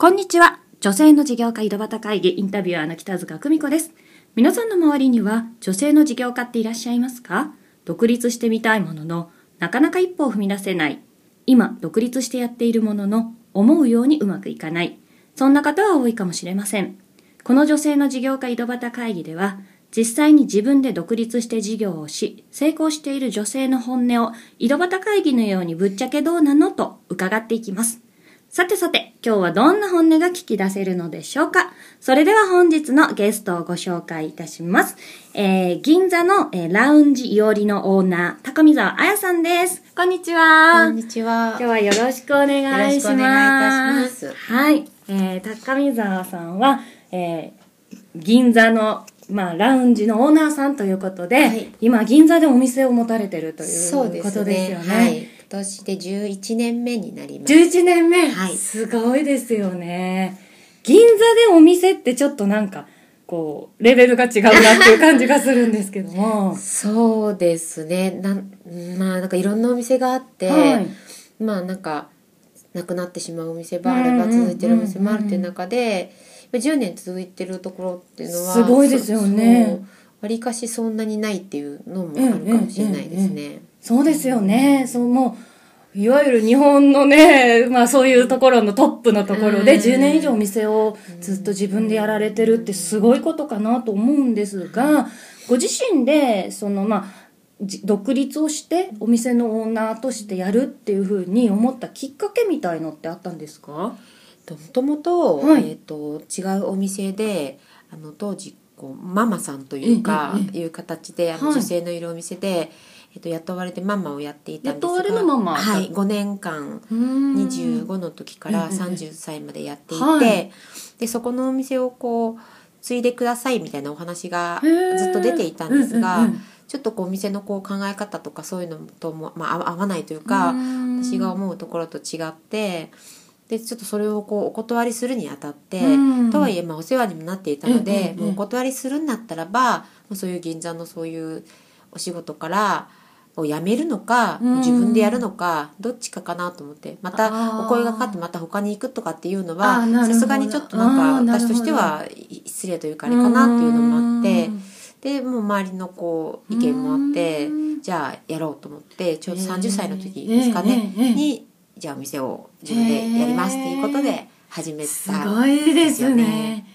こんにちは。女性の事業家井戸端会議インタビュアーの北塚久美子です。皆さんの周りには女性の事業家っていらっしゃいますか？独立してみたいものの、なかなか一歩を踏み出せない。今、独立してやっているものの、思うようにうまくいかない。そんな方は多いかもしれません。この女性の事業家井戸端会議では、実際に自分で独立して事業をし、成功している女性の本音を井戸端会議のようにぶっちゃけどうなの？と伺っていきます。さてさて、今日はどんな本音が聞き出せるのでしょうか？それでは本日のゲストをご紹介いたします。えー、銀座の、えーラウンジいおりのオーナー、高見沢彩さんです。こんにちは。こんにちは今日。はよろしくお願いします。よろしくお願いいたしますはい。えー、高見沢さんは、えー、銀座の、まあ、ラウンジのオーナーさんということで、はい今、銀座でお店を持たれてるというそうでことすですよね。。ねはい。今年で11年目になります。11年目、はいすごいですよね。銀座でお店ってちょっとなんか、こう、レベルが違うなっていう感じがするんですけども。そうですね。なんまあなんかいろんなお店があって、はいまあなんかなくなってしまうお店もあれば続いてるお店もあるっていう中で、10年続いてるところっていうのはすごいですよね。わりかしそんなにないっていうのもあるかもしれないですね。そうですよね。そう、もう、いわゆる日本のね、まあそういうところのトップのところでうん。10年以上お店をずっと自分でやられてるってすごいことかなと思うんですが、ご自身で、そのまあ、じ独立をしてお店のオーナーとしてやるっていうふうに思ったきっかけみたいのってあったんですか？もともと,、はい。えー、と違うお店であの当時こうママさんというか、えええいう形であの、はい。女性のいるお店で、えー、と雇われてママをやっていたんですが雇われのママ。はい5年間25 25の時からええええ30歳までやっていて、はい。でそこのお店をこう継いでくださいみたいなお話がずっと出ていたんですが、ちょっとこうお店のこう考え方とかそういうのとも、まあ、合わ合わないというか、うん。私が思うところと違ってでちょっとそれをこうお断りするにあたって、うん。とはいえまあお世話にもなっていたので、もうお断りするんだったらばそういう銀座のそういうお仕事からを辞めるのか、うん。自分でやるのかどっちかかなと思ってまたお声がかかってまた他に行くとかっていうのあはさすがにちょっとなんか私としては失礼というかあれかなっていうのもあってうん。でもう周りのこう意見もあってうん。じゃあやろうと思ってちょうどへー。30歳の時ですかね、にじゃあお店を自分でやりますっていうことで始めたすごいですね。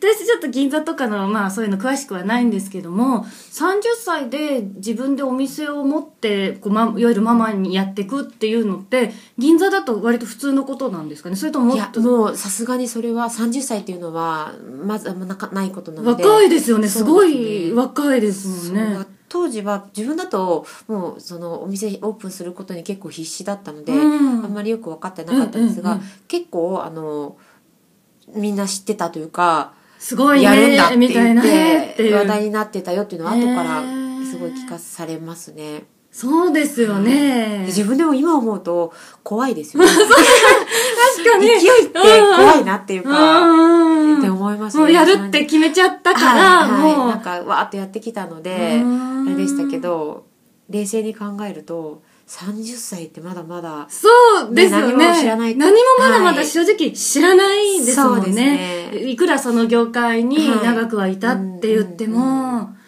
私ちょっと銀座とかのまあそういうの詳しくはないんですけども30歳で自分でお店を持ってこう、ま、いわゆるママにやっていくっていうのって銀座だと割と普通のことなんですかね？それとももいやっともうさすがにそれは30歳っていうのはまずあんまなかないことなので。若いですよね。すごいね若いですもんね。当時は自分だともうそのお店オープンすることに結構必死だったので、うん。あんまりよく分かってなかったんですが、うんうんうん。結構あのみんな知ってたというかすごいねやるんだってみたいな言って話題になってたよっていうのは後からすごい聞かされますね。そうですよね。自分でも今思うと怖いですよね。確かに。勢いって怖いなっていうか、うんって思いますね。もうやるって決めちゃったから、はいはい、もう。なんかわーっとやってきたのでうん。あれでしたけど冷静に考えると30歳ってまだまだそうですよね。ね何も知らない。何もまだまだ正直知らないですもんね。そうですね。いくらその業界にはい。長くはいたって言っても、うん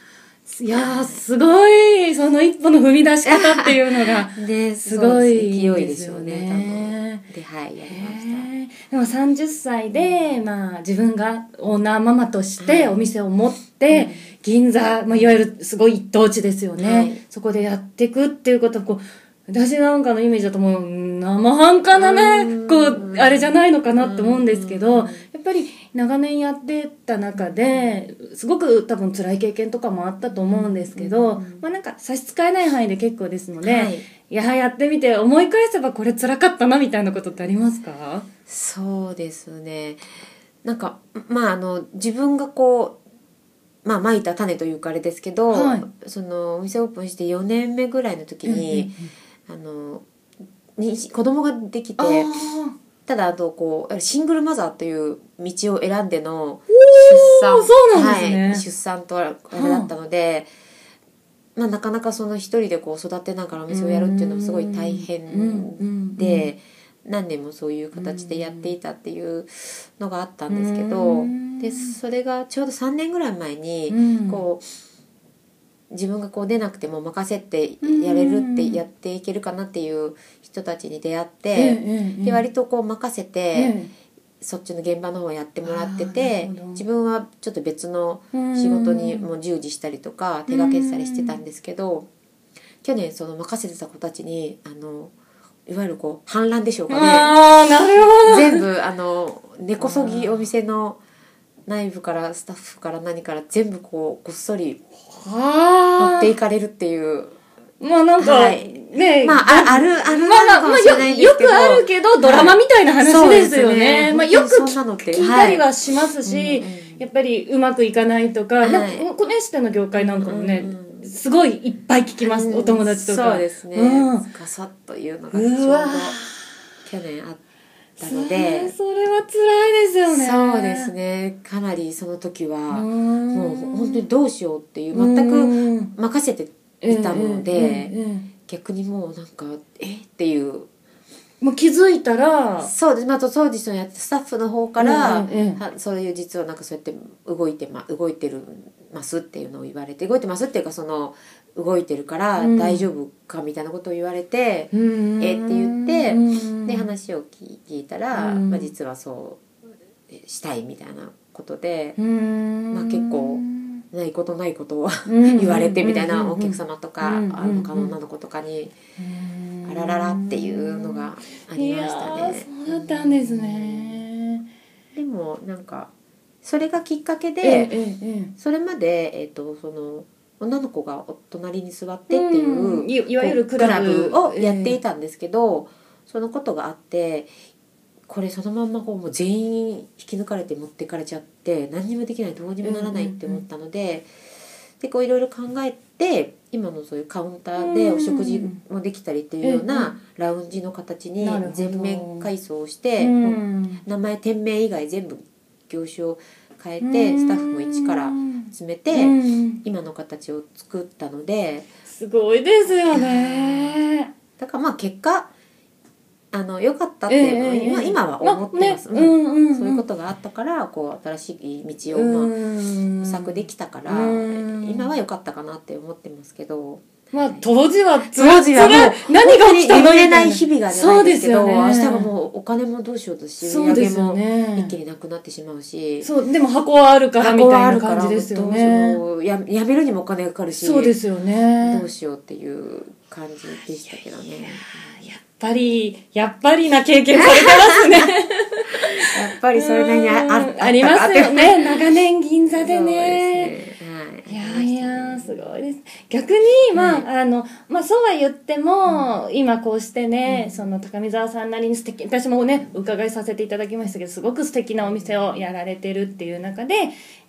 いやー、すごい、その一歩の踏み出し方っていうのが、ねすごい勢いですよねではいやりました。でも30歳で、まあ、自分がオーナーママとしてお店を持って、銀座、まあ、いわゆるすごい一等地ですよね、はい。そこでやっていくっていうことはこう私なんかのイメージだともう生半可なねうん。こうあれじゃないのかなって思うんですけどうんやっぱり長年やってた中ですごく多分辛い経験とかもあったと思うんですけど、まあなんか差し支えない範囲で結構ですので、はい。いややってみて思い返せばこれ辛かったなみたいなことってありますか？そうですね。なんかまああの自分がこうまあまいた種というかあれですけど、はい。そのお店オープンして4年目ぐらいの時に、あのに子供ができてただあとこうシングルマザーという道を選んでの出産そうなんですね。はい、出産とあれだったので、まあ、なかなかその一人でこう育てながらお店をやるっていうのもすごい大変で何年もそういう形でやっていたっていうのがあったんですけど、うん。でそれがちょうど3年ぐらい前に、うん。こう自分がこう出なくても任せてやれるってやっていけるかなっていう人たちに出会って、で割とこう任せて、そっちの現場の方やってもらってて自分はちょっと別の仕事にも従事したりとか手掛けてたりしてたんですけど去年その任せてた子たちにあのいわゆるこう反乱でしょうかね。ああなるほど。全部あの根こそぎお店の内部からスタッフから何から全部こうこっそり持あ。っていかれるっていう。まあなんか、はい。ねまあああるあるまあまあ、なのかもしれないんですけど。よくあるけど、ドラマみたいな話ですよね。まあよく聞いたりはしますし、うんうん。やっぱりうまくいかないとか、はい。なんかこのエステの業界なんかもね、うんうん。すごいいっぱい聞きます、お友達とか。そうですね、うん。ガサッというのがちょうど去年あったそれので。それは辛いですよね。そうですね。かなりその時はももう本当にどうしようっていう全く任せていたので逆にもうなんかえ？っていうもう気づいたら、そうです。まあそのやってスタッフの方から、うんうんうん。はそういう実はなんかそうやって動いてま動いてるますっていうのを言われて動いてますっていうかその動いてるからうん。大丈夫かみたいなことを言われて、うん。えって言ってうん。で話を聞聞いたら、うん。まあ、実はそうえしたいみたいなことで、うん。まあ結構ないことないことをうん。言われてみたいなうんお客様とか、うん。あの女の子とかに、あらららっていうのがありましたね。いやーそうだったんですね。でもなんかそれがきっかけで、ええええそれまで、えっとその女の子がお隣に座ってっていう、うんいいわゆるクラブをやっていたんですけど、そのことがあってこれそのまんまこうもう全員引き抜かれて持ってかれちゃって何にもできないどうにもならないって思ったので、でこういろいろ考えて今のそういうカウンターでお食事もできたりっていうよううんなラウンジの形に全面改装して、うん。名前店名以外全部業種を変えてスタッフも一から詰めて、うん。今の形を作ったので。すごいですよね。だからまあ結果あの良かったっていうのは、ええ今今は思ってます、ねうんうんうん。そういうことがあったからこう新しい道を、まあうん。模索できたから、うん。今は良かったかなって思ってますけど。まあ当時はつ当時はもう何が起きたの？れない日々がじゃないですけどそうですよね。明日はもうお金もどうしようとし売り上げもね一気になくなってしまうし、そうでも箱はあるからみたいな感じですよね。ややめるにもお金がかかるしそうですよね。どうしようっていう感じでしたけどね。やっぱりやっぱりな経験されてますね。やっぱりそれなりにああうんありますよね。長年銀座でねですねはいいやいやすごいです逆にまあ、あのまあそうは言っても、今こうしてね、その高見沢さんなりに素敵私もね伺いさせていただきましたけどすごく素敵なお店をやられてるっていう中で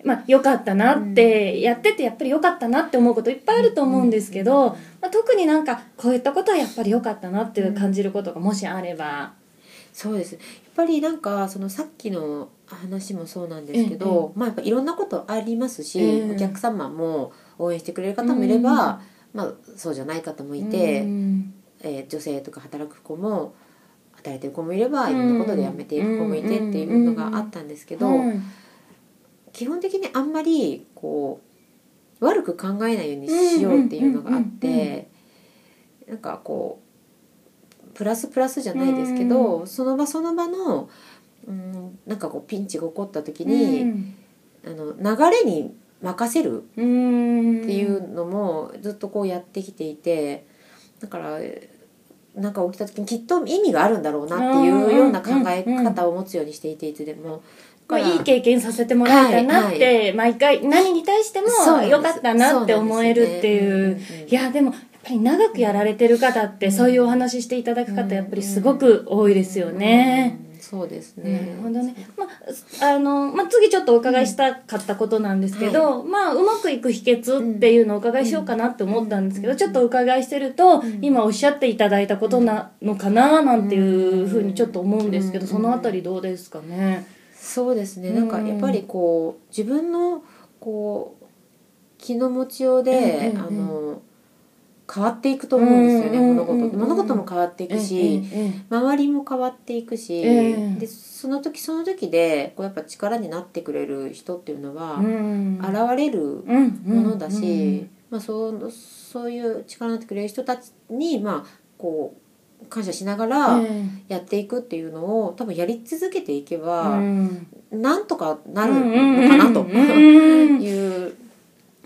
まあ良かったなって、やっててやっぱり良かったなって思うこといっぱいあると思うんですけど、まあ、特になんかこういったことはやっぱり良かったなっていう感じることがもしあれば。そうです。やっぱりなんかそのさっきの話もそうなんですけど、まあやっぱいろんなことありますし、ええお客様も応援してくれる方もいれば、まあそうじゃない方もいて、うんえー女性とか働く子も働いてる子もいればいろんなことで辞めていく子もいてっていうのがあったんですけど、うん基本的にあんまりこう悪く考えないようにしようっていうのがあってなんかこうプラスプラスじゃないですけど、その場その場の、うん、なんかこうピンチが起こった時に、うん。あの流れに任せる？うん。っていうのもずっとこうやってきていてだからなんか起きた時にきっと意味があるんだろうなっていうような考え方を持つようにしていていつでも。まあ、いい経験させてもらえたなって、はい毎回何に対しても良かったなって思えるっていう。そうなんうんいやでもやっぱり長くやられてる方って、そういうお話していただく方やっぱりすごく多いですよね。うんそうですなね。るほどね。まあ、あの、まあ、次ちょっとお伺いしたかったことなんですけど、まあ、うまくいく秘訣っていうのをお伺いしようかなって思ったんですけど、ちょっとお伺いしてると、今おっしゃっていただいたことなのかななんていうふうにちょっと思うんですけど、そのあたりどうですかね？そうですね。なんかやっぱりこう自分のこう気の持ちようで、あの変わっていくと思うんですよね、うん物事って。物事も変わっていくし、ええ周りも変わっていくし、ええでその時その時でこうやっぱ力になってくれる人っていうのはうん。現れるうんものだし、まあ、そうそういう力になってくれる人たちに、まあ、こう感謝しながらやっていくっていうのを多分やり続けていけば、なんとかなるのかなという。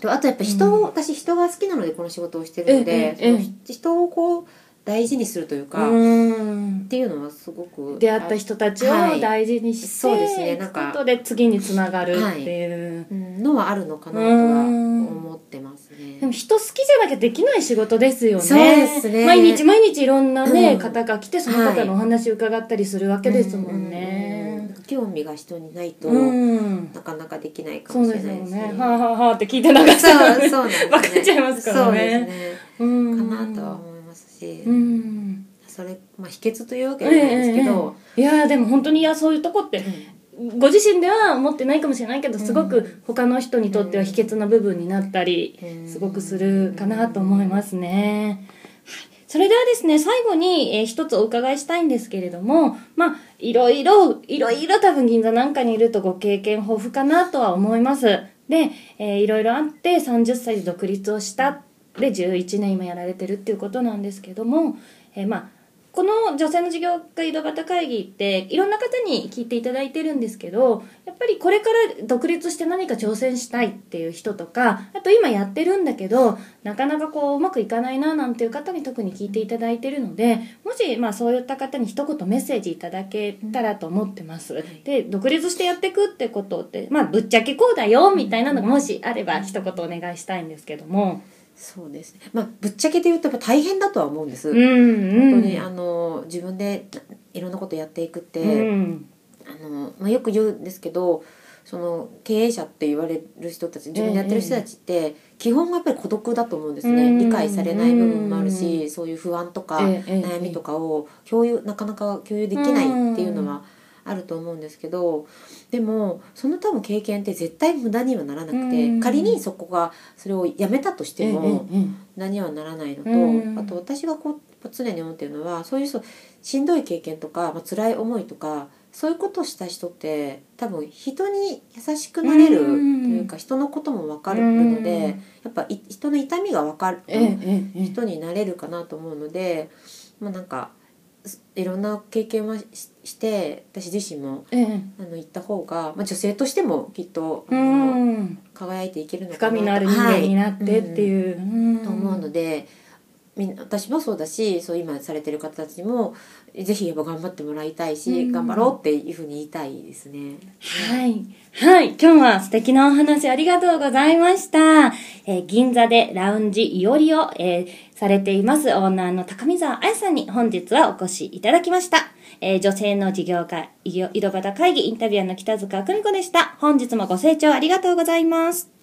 であとやっぱ人を、私人が好きなのでこの仕事をしてるので、人をこう大事にするというか、っうんていうのはすごく出会った人たちをはい大事にして、そうですねなんかことで次につながるっていう、うんのはあるのかなとは思ってますね。でも人好きじゃなきゃできない仕事ですよね。そうですね毎日毎日いろんなね、うん方が来てその方のお話を伺ったりするわけですもんね。うん興味が人にないと、うん。なかなかできないかもしれないですね。ね。はあ、はあはあって聞いて流し そうたらね。そうなんですね。分かっちゃいますからねそうですね。うん。かなとは思いますし、うん。それまあ秘訣というわけじゃないですけど、いやーでも本当にいやそういうとこってご自身では思ってないかもしれないけどすごく他の人にとっては秘訣の部分になったりうんすごくするかなと思いますね。それではですね、最後に、えー一つお伺いしたいんですけれども、まあ、いろいろ、いろいろ多分銀座なんかにいるとご経験豊富かなとは思います。で、えーいろいろあって30歳で独立をした。で、11年今やられてるっていうことなんですけども、えーまあ、この女性の事業家井戸端会議っていろんな方に聞いていただいてるんですけどやっぱりこれから独立して何か挑戦したいっていう人とかあと今やってるんだけどなかなかこううまくいかないななんていう方に特に聞いていただいてるのでもしまあそういった方に一言メッセージいただけたらと思ってます。で独立してやっていくってことってまあぶっちゃけこうだよみたいなのがもしあれば一言お願いしたいんですけども。そうですね。まあぶっちゃけて言うとやっぱ大変だとは思うんです。うんうん、本当にあの自分でいろんなことやっていくって、うん。あのまあ、よく言うんですけどその経営者って言われる人たち自分でやってる人たちって、基本がやっぱり孤独だと思うんですね、うん。理解されない部分もあるし、そういう不安とかええ悩みとかを共有なかなか共有できないっていうのはあると思うんですけどでもその多分経験って絶対無駄にはならなくて、うん。仮にそこがそれをやめたとしても、ええええ何にはならないのと、うん。あと私がこう常に思ってるのはそういう人しんどい経験とか、まあ辛い思いとかそういうことをした人って多分人に優しくなれるとうん。いうか、人のことも分かるので、うん。やっぱい人の痛みが分かる、人になれるかなと思うので、まあ、なんかすいろんな経験はしして私自身もええ。あの行った方が、まあ、女性としてもきっと、あうのん、輝いていけるのかなと。深みのある人間になってってはい。いう、うん。と思うので、みんな私もそうだしそう今されてる方たちもぜひやっぱ頑張ってもらいたいし、うん頑張ろうっていうふうに言いたいですね。はい。はい。今日は素敵なお話ありがとうございました。えー銀座でラウンジいおりを、えーされていますオーナーの高見沢彩さんに本日はお越しいただきました。えー女性の事業家、井戸端会議インタビュアーの北塚久美子でした。本日もご清聴ありがとうございます。